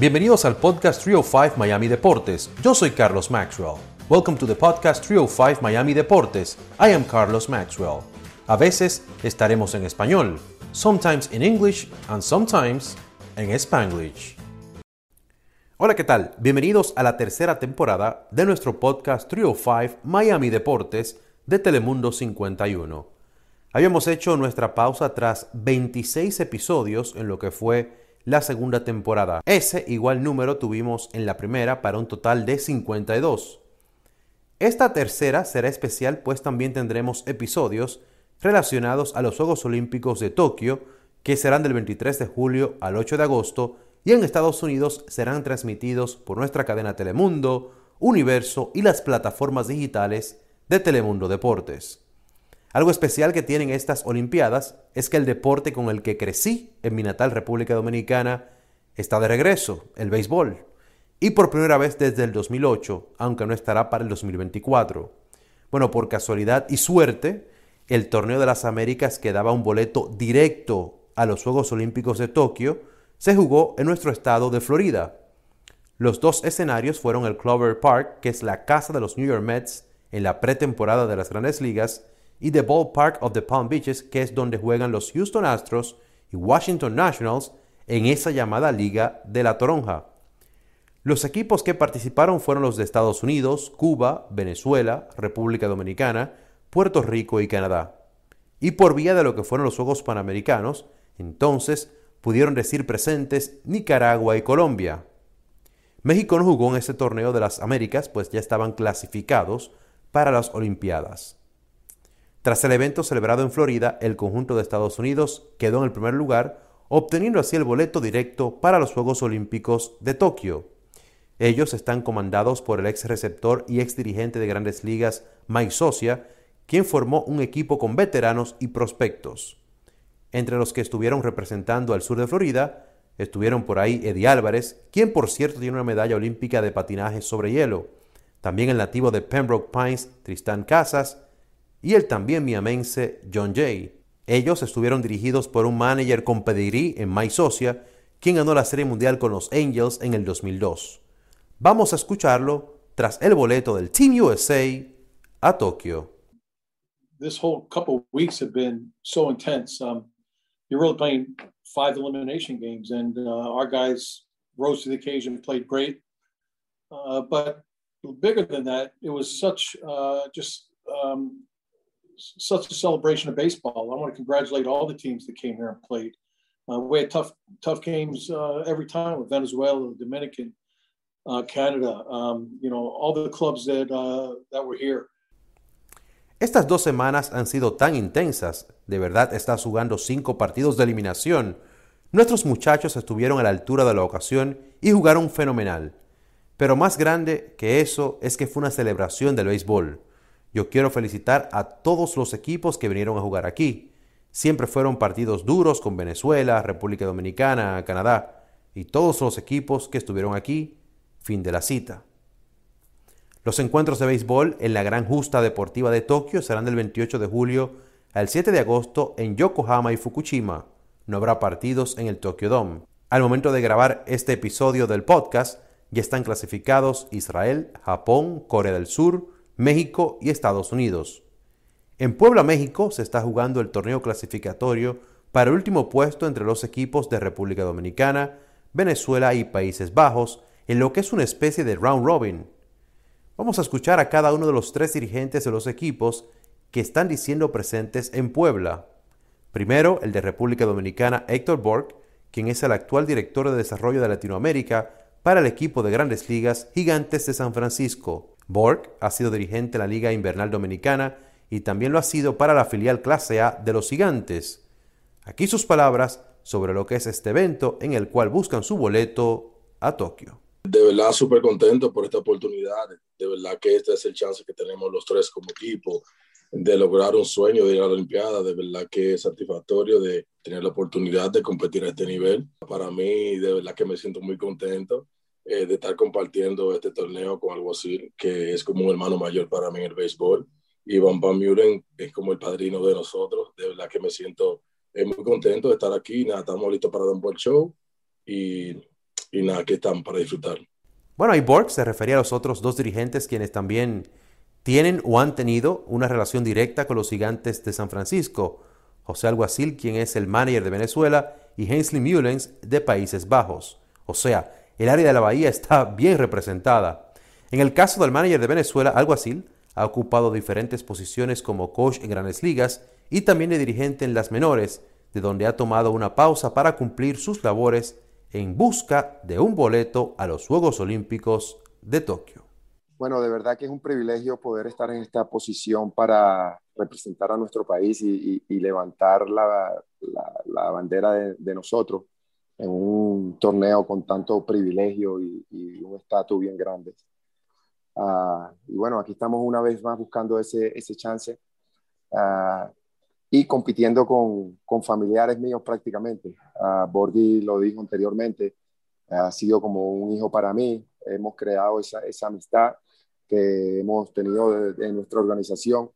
Bienvenidos al podcast 305 Miami Deportes. Yo soy Carlos Maxwell. Welcome to the podcast 305 Miami Deportes. I am Carlos Maxwell. A veces estaremos en español, sometimes in English and sometimes en Spanglish. Hola, ¿qué tal? Bienvenidos a la tercera temporada de nuestro podcast 305 Miami Deportes de Telemundo 51. Habíamos hecho nuestra pausa tras 26 episodios en lo que fue la segunda temporada. Ese igual número tuvimos en la primera para un total de 52. Esta tercera será especial pues también tendremos episodios relacionados a los Juegos Olímpicos de Tokio, que serán del 23 de julio al 8 de agosto y en Estados Unidos serán transmitidos por nuestra cadena Telemundo, Universo y las plataformas digitales de Telemundo Deportes. Algo especial que tienen estas Olimpiadas es que el deporte con el que crecí en mi natal República Dominicana está de regreso, el béisbol, y por primera vez desde el 2008, aunque no estará para el 2024. Bueno, por casualidad y suerte, el Torneo de las Américas que daba un boleto directo a los Juegos Olímpicos de Tokio se jugó en nuestro estado de Florida. Los dos escenarios fueron el Clover Park, que es la casa de los New York Mets en la pretemporada de las grandes ligas, y The Ballpark of the Palm Beaches, que es donde juegan los Houston Astros y Washington Nationals en esa llamada Liga de la Toronja. Los equipos que participaron fueron los de Estados Unidos, Cuba, Venezuela, República Dominicana, Puerto Rico y Canadá. Y por vía de lo que fueron los Juegos Panamericanos, entonces pudieron decir presentes Nicaragua y Colombia. México no jugó en ese torneo de las Américas, pues ya estaban clasificados para las Olimpiadas. Tras el evento celebrado en Florida, el conjunto de Estados Unidos quedó en el primer lugar, obteniendo así el boleto directo para los Juegos Olímpicos de Tokio. Ellos están comandados por el ex receptor y ex dirigente de grandes ligas Mike Socia, quien formó un equipo con veteranos y prospectos. Entre los que estuvieron representando al sur de Florida, estuvieron por ahí Eddie Álvarez, quien por cierto tiene una medalla olímpica de patinaje sobre hielo. También el nativo de Pembroke Pines, Tristán Casas, y el también miamense John Jay. Ellos estuvieron dirigidos por un manager con pedigrí en Mike Socia, quien ganó la Serie Mundial con los Angels en el 2002. Vamos a escucharlo tras el boleto del Team USA a Tokio. This whole couple of weeks have been so intense. Um, you're really playing five elimination games, and uh, our guys rose to the occasion, played great. Uh, but bigger than that, it was such uh, just um, such a celebration of baseball. I want to congratulate all the teams that came here and played. Uh, we had tough tough games uh, every time with Venezuela, Dominican, uh, Canada. Um, you know, all the clubs that uh, that were here. Estas dos semanas han sido tan intensas. De verdad, estás jugando cinco partidos de eliminación. Nuestros muchachos estuvieron a la altura de la ocasión y jugaron fenomenal. Pero más grande que eso es que fue una celebración del béisbol. Yo quiero felicitar a todos los equipos que vinieron a jugar aquí. Siempre fueron partidos duros con Venezuela, República Dominicana, Canadá y todos los equipos que estuvieron aquí. Fin de la cita. Los encuentros de béisbol en la Gran Justa Deportiva de Tokio serán del 28 de julio al 7 de agosto en Yokohama y Fukushima. No habrá partidos en el Tokyo Dome. Al momento de grabar este episodio del podcast, ya están clasificados Israel, Japón, Corea del Sur, México y Estados Unidos. En Puebla, México, se está jugando el torneo clasificatorio para el último puesto entre los equipos de República Dominicana, Venezuela y Países Bajos, en lo que es una especie de round robin. Vamos a escuchar a cada uno de los tres dirigentes de los equipos que están diciendo presentes en Puebla. Primero, el de República Dominicana, Héctor Borg, quien es el actual director de desarrollo de Latinoamérica para el equipo de grandes ligas Gigantes de San Francisco. Borg ha sido dirigente en la Liga Invernal Dominicana y también lo ha sido para la filial clase A de los Gigantes. Aquí sus palabras sobre lo que es este evento en el cual buscan su boleto a Tokio. De verdad súper contento por esta oportunidad. De verdad que este es el chance que tenemos los tres como equipo de lograr un sueño de ir a la Olimpiada. De verdad que es satisfactorio de tener la oportunidad de competir a este nivel. Para mí, de verdad que me siento muy contento eh, de estar compartiendo este torneo con algo así, que es como un hermano mayor para mí en el béisbol. Y Van Van Muren es como el padrino de nosotros. De verdad que me siento eh, muy contento de estar aquí. Nada, estamos listos para dar un buen show. Y y nada, que están para disfrutar. Bueno, y Borg se refería a los otros dos dirigentes quienes también tienen o han tenido una relación directa con los gigantes de San Francisco. José Alguacil, quien es el manager de Venezuela, y Hensley Mullens de Países Bajos. O sea, el área de la bahía está bien representada. En el caso del manager de Venezuela, Alguacil ha ocupado diferentes posiciones como coach en grandes ligas y también de dirigente en las menores, de donde ha tomado una pausa para cumplir sus labores en busca de un boleto a los Juegos Olímpicos de Tokio. Bueno, de verdad que es un privilegio poder estar en esta posición para representar a nuestro país y, levantar la, bandera de, nosotros en un torneo con tanto privilegio y, un estatus bien grande. Ah, y bueno, aquí estamos una vez más buscando ese, ese chance. Uh, y compitiendo con, con familiares míos prácticamente. Uh, Borghi lo dijo anteriormente, ha sido como un hijo para mí, hemos creado esa, esa amistad que hemos tenido en nuestra organización.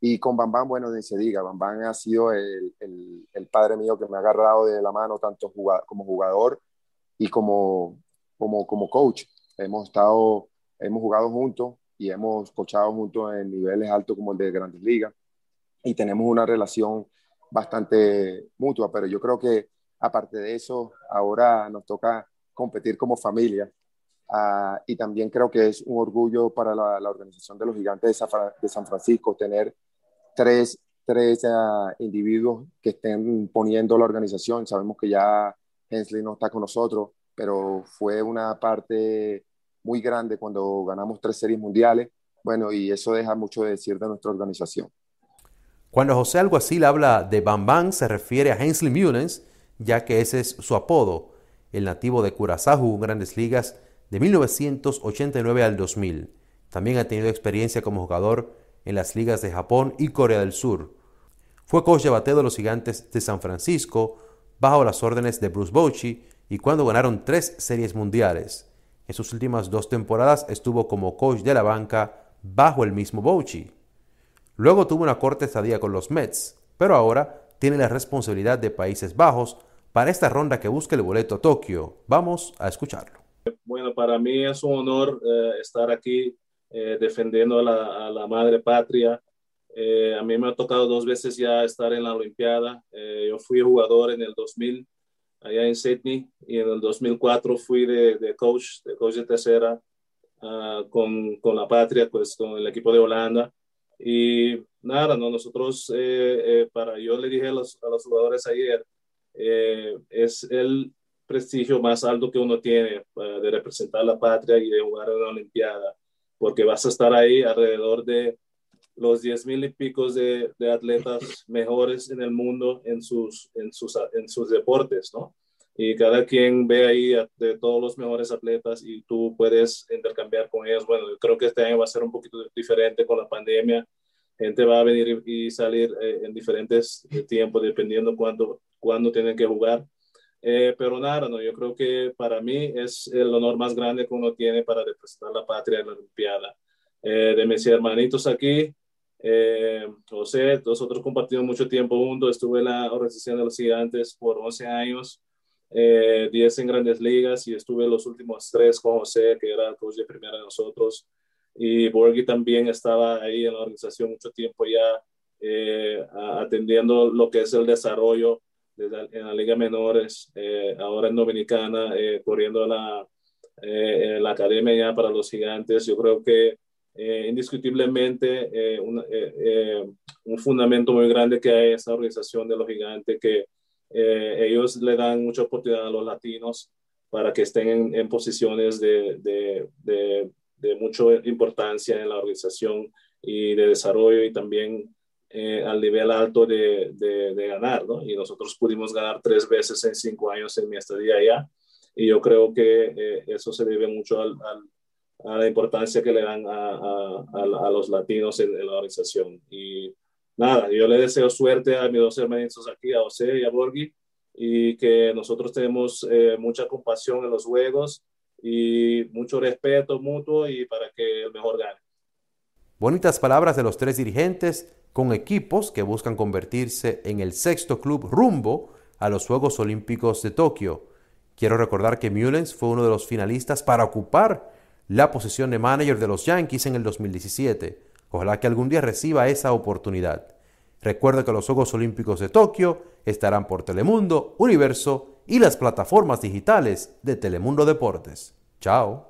Y con Bambán, bueno, ni se diga, Bambán ha sido el, el, el, padre mío que me ha agarrado de la mano tanto como jugador y como, como, como coach. Hemos estado, hemos jugado juntos y hemos coachado juntos en niveles altos como el de Grandes Ligas y tenemos una relación bastante mutua, pero yo creo que aparte de eso, ahora nos toca competir como familia uh, y también creo que es un orgullo para la, la organización de los gigantes de San, de San Francisco tener tres, tres uh, individuos que estén poniendo la organización. Sabemos que ya Hensley no está con nosotros, pero fue una parte muy grande cuando ganamos tres series mundiales. Bueno, y eso deja mucho de decir de nuestra organización. Cuando José Alguacil habla de Bam se refiere a Hensley Mullens, ya que ese es su apodo. El nativo de Curazao en grandes ligas de 1989 al 2000. También ha tenido experiencia como jugador en las ligas de Japón y Corea del Sur. Fue coach de bateo de los gigantes de San Francisco bajo las órdenes de Bruce Bochy y cuando ganaron tres series mundiales. En sus últimas dos temporadas estuvo como coach de la banca bajo el mismo Bochy. Luego tuvo una corta estadía con los Mets, pero ahora tiene la responsabilidad de Países Bajos para esta ronda que busca el boleto a Tokio. Vamos a escucharlo. Bueno, para mí es un honor eh, estar aquí eh, defendiendo a la, madre patria. Eh, a mí me ha tocado dos veces ya estar en la Olimpiada. yo fui jugador en el 2000 allá en Sydney y en el 2004 fui de, coach, de coach de tercera ah, con, con la patria, pues con el equipo de Holanda. Y nada, ¿no? nosotros, eh, eh, para, yo le dije a los, a los jugadores ayer, eh, es el prestigio más alto que uno tiene de representar la patria y de jugar en una Olimpiada, porque vas a estar ahí alrededor de los diez mil y pico de, atletas mejores en el mundo en sus, en sus, en sus deportes, ¿no? y cada quien ve ahí de todos los mejores atletas y tú puedes intercambiar con ellos. Bueno, yo creo que este año va a ser un poquito diferente con la pandemia. Gente va a venir y salir eh, en diferentes tiempos, dependiendo cuándo, cuándo tienen que jugar. Eh, pero nada, no, yo creo que para mí es el honor más grande que uno tiene para representar la patria en la Olimpiada. Eh, de mis hermanitos aquí, José, nosotros compartimos mucho tiempo juntos, estuve en la organización de los gigantes por 11 años, eh, 10 en grandes ligas y estuve los últimos tres con José, que era el coach de primera de nosotros. Y Borghi también estaba ahí en la organización mucho tiempo ya eh, atendiendo lo que es el desarrollo de en la Liga Menores, eh, ahora en Dominicana, eh, corriendo la, la academia ya para los gigantes. Yo creo que indiscutiblemente un, un fundamento muy grande que hay esa organización de los gigantes que eh, ellos le dan mucha oportunidad a los latinos para que estén en, posiciones de, de, de, mucha importancia en la organización y de desarrollo y también eh, al nivel alto de, de, ganar, ¿no? Y nosotros pudimos ganar tres veces en cinco años en mi estadía allá y yo creo que eh, eso se debe mucho al, a la importancia que le dan a, a, a los latinos en, en, la organización. Y nada, yo le deseo suerte a mis dos hermanitos aquí, a José y a Borghi, y que nosotros tenemos eh, mucha compasión en los juegos y mucho respeto mutuo y para que el mejor gane. Bonitas palabras de los tres dirigentes con equipos que buscan convertirse en el sexto club rumbo a los Juegos Olímpicos de Tokio. Quiero recordar que Mullens fue uno de los finalistas para ocupar la posición de manager de los Yankees en el 2017. Ojalá que algún día reciba esa oportunidad. Recuerda que los Juegos Olímpicos de Tokio estarán por Telemundo, Universo y las plataformas digitales de Telemundo Deportes. Chao.